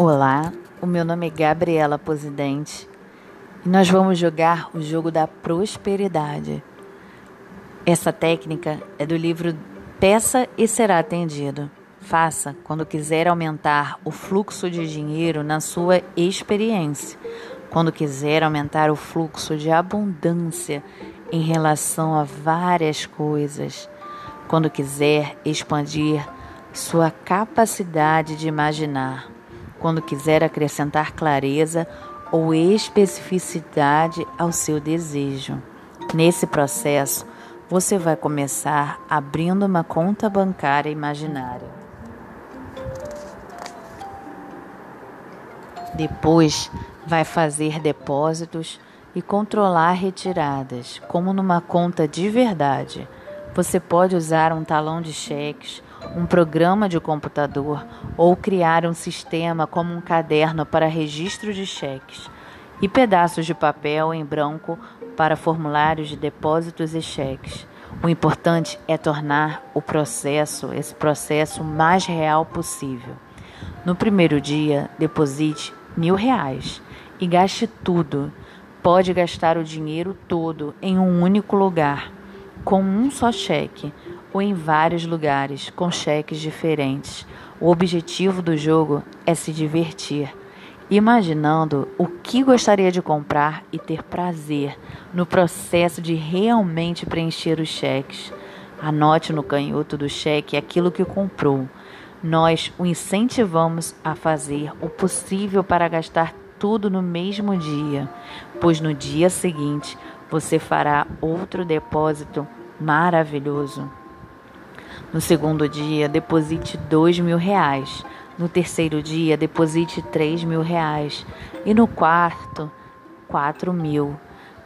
Olá, o meu nome é Gabriela Posidente e nós vamos jogar o jogo da prosperidade. Essa técnica é do livro Peça e Será Atendido. Faça quando quiser aumentar o fluxo de dinheiro na sua experiência, quando quiser aumentar o fluxo de abundância em relação a várias coisas, quando quiser expandir sua capacidade de imaginar quando quiser acrescentar clareza ou especificidade ao seu desejo. Nesse processo, você vai começar abrindo uma conta bancária imaginária. Depois, vai fazer depósitos e controlar retiradas, como numa conta de verdade. Você pode usar um talão de cheques um programa de computador ou criar um sistema como um caderno para registro de cheques e pedaços de papel em branco para formulários de depósitos e cheques. O importante é tornar o processo, esse processo, mais real possível. No primeiro dia, deposite mil reais e gaste tudo. Pode gastar o dinheiro todo em um único lugar, com um só cheque ou em vários lugares com cheques diferentes. O objetivo do jogo é se divertir, imaginando o que gostaria de comprar e ter prazer no processo de realmente preencher os cheques. Anote no canhoto do cheque aquilo que comprou. Nós o incentivamos a fazer o possível para gastar tudo no mesmo dia, pois no dia seguinte você fará outro depósito maravilhoso. No segundo dia, deposite dois mil reais. No terceiro dia, deposite três mil reais. E no quarto, quatro mil.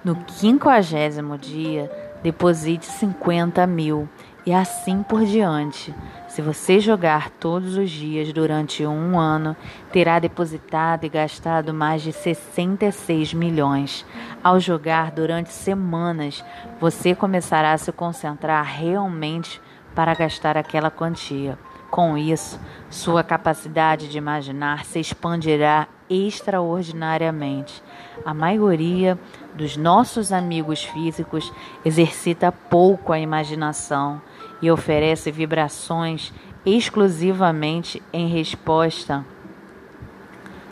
No quinquagésimo dia, deposite cinquenta mil. E assim por diante. Se você jogar todos os dias durante um ano, terá depositado e gastado mais de 66 milhões. Ao jogar durante semanas, você começará a se concentrar realmente para gastar aquela quantia. Com isso, sua capacidade de imaginar se expandirá extraordinariamente. A maioria dos nossos amigos físicos exercita pouco a imaginação e oferece vibrações exclusivamente em resposta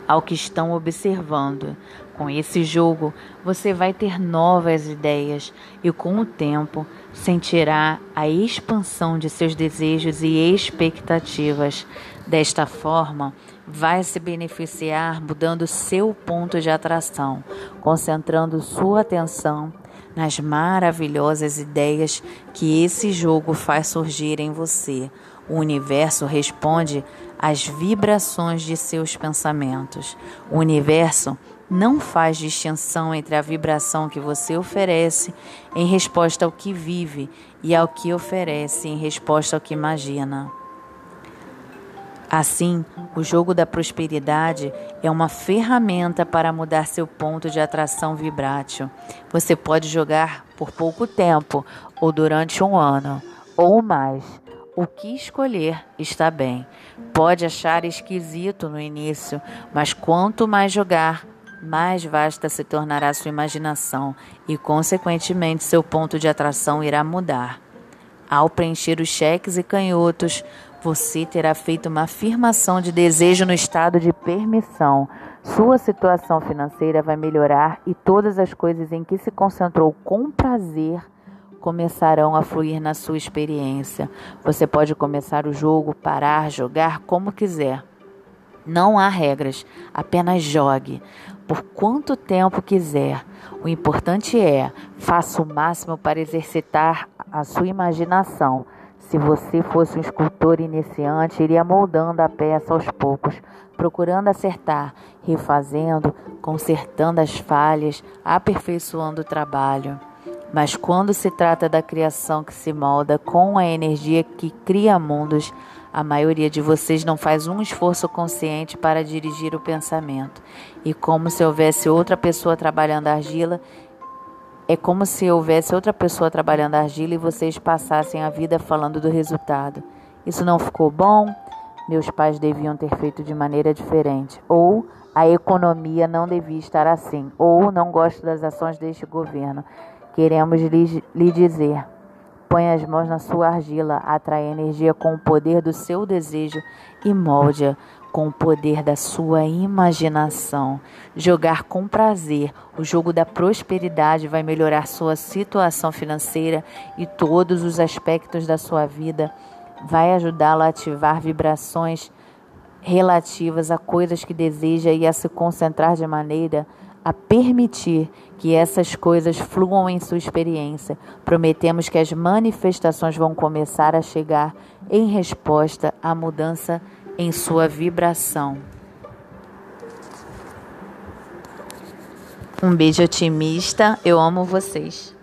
ao que estão observando. Com esse jogo, você vai ter novas ideias e, com o tempo, sentirá a expansão de seus desejos e expectativas. Desta forma, vai se beneficiar mudando seu ponto de atração, concentrando sua atenção nas maravilhosas ideias que esse jogo faz surgir em você. O universo responde às vibrações de seus pensamentos. O universo não faz distinção entre a vibração que você oferece em resposta ao que vive e ao que oferece em resposta ao que imagina. Assim, o jogo da prosperidade é uma ferramenta para mudar seu ponto de atração vibrátil. Você pode jogar por pouco tempo ou durante um ano ou mais. O que escolher está bem. Pode achar esquisito no início, mas quanto mais jogar, mais vasta se tornará sua imaginação e, consequentemente, seu ponto de atração irá mudar. Ao preencher os cheques e canhotos, você terá feito uma afirmação de desejo no estado de permissão. Sua situação financeira vai melhorar e todas as coisas em que se concentrou com prazer começarão a fluir na sua experiência. Você pode começar o jogo, parar, jogar como quiser. Não há regras, apenas jogue por quanto tempo quiser. O importante é, faça o máximo para exercitar a sua imaginação. Se você fosse um escultor iniciante, iria moldando a peça aos poucos, procurando acertar, refazendo, consertando as falhas, aperfeiçoando o trabalho. Mas quando se trata da criação que se molda com a energia que cria mundos, a maioria de vocês não faz um esforço consciente para dirigir o pensamento. E como se houvesse outra pessoa trabalhando argila é como se houvesse outra pessoa trabalhando argila e vocês passassem a vida falando do resultado. Isso não ficou bom? Meus pais deviam ter feito de maneira diferente. Ou a economia não devia estar assim. Ou não gosto das ações deste governo. Queremos lhe, lhe dizer: põe as mãos na sua argila, atrai energia com o poder do seu desejo e molde com o poder da sua imaginação. Jogar com prazer o jogo da prosperidade vai melhorar sua situação financeira e todos os aspectos da sua vida. Vai ajudá-lo a ativar vibrações relativas a coisas que deseja e a se concentrar de maneira a permitir que essas coisas fluam em sua experiência. Prometemos que as manifestações vão começar a chegar em resposta à mudança em sua vibração. Um beijo otimista, eu amo vocês.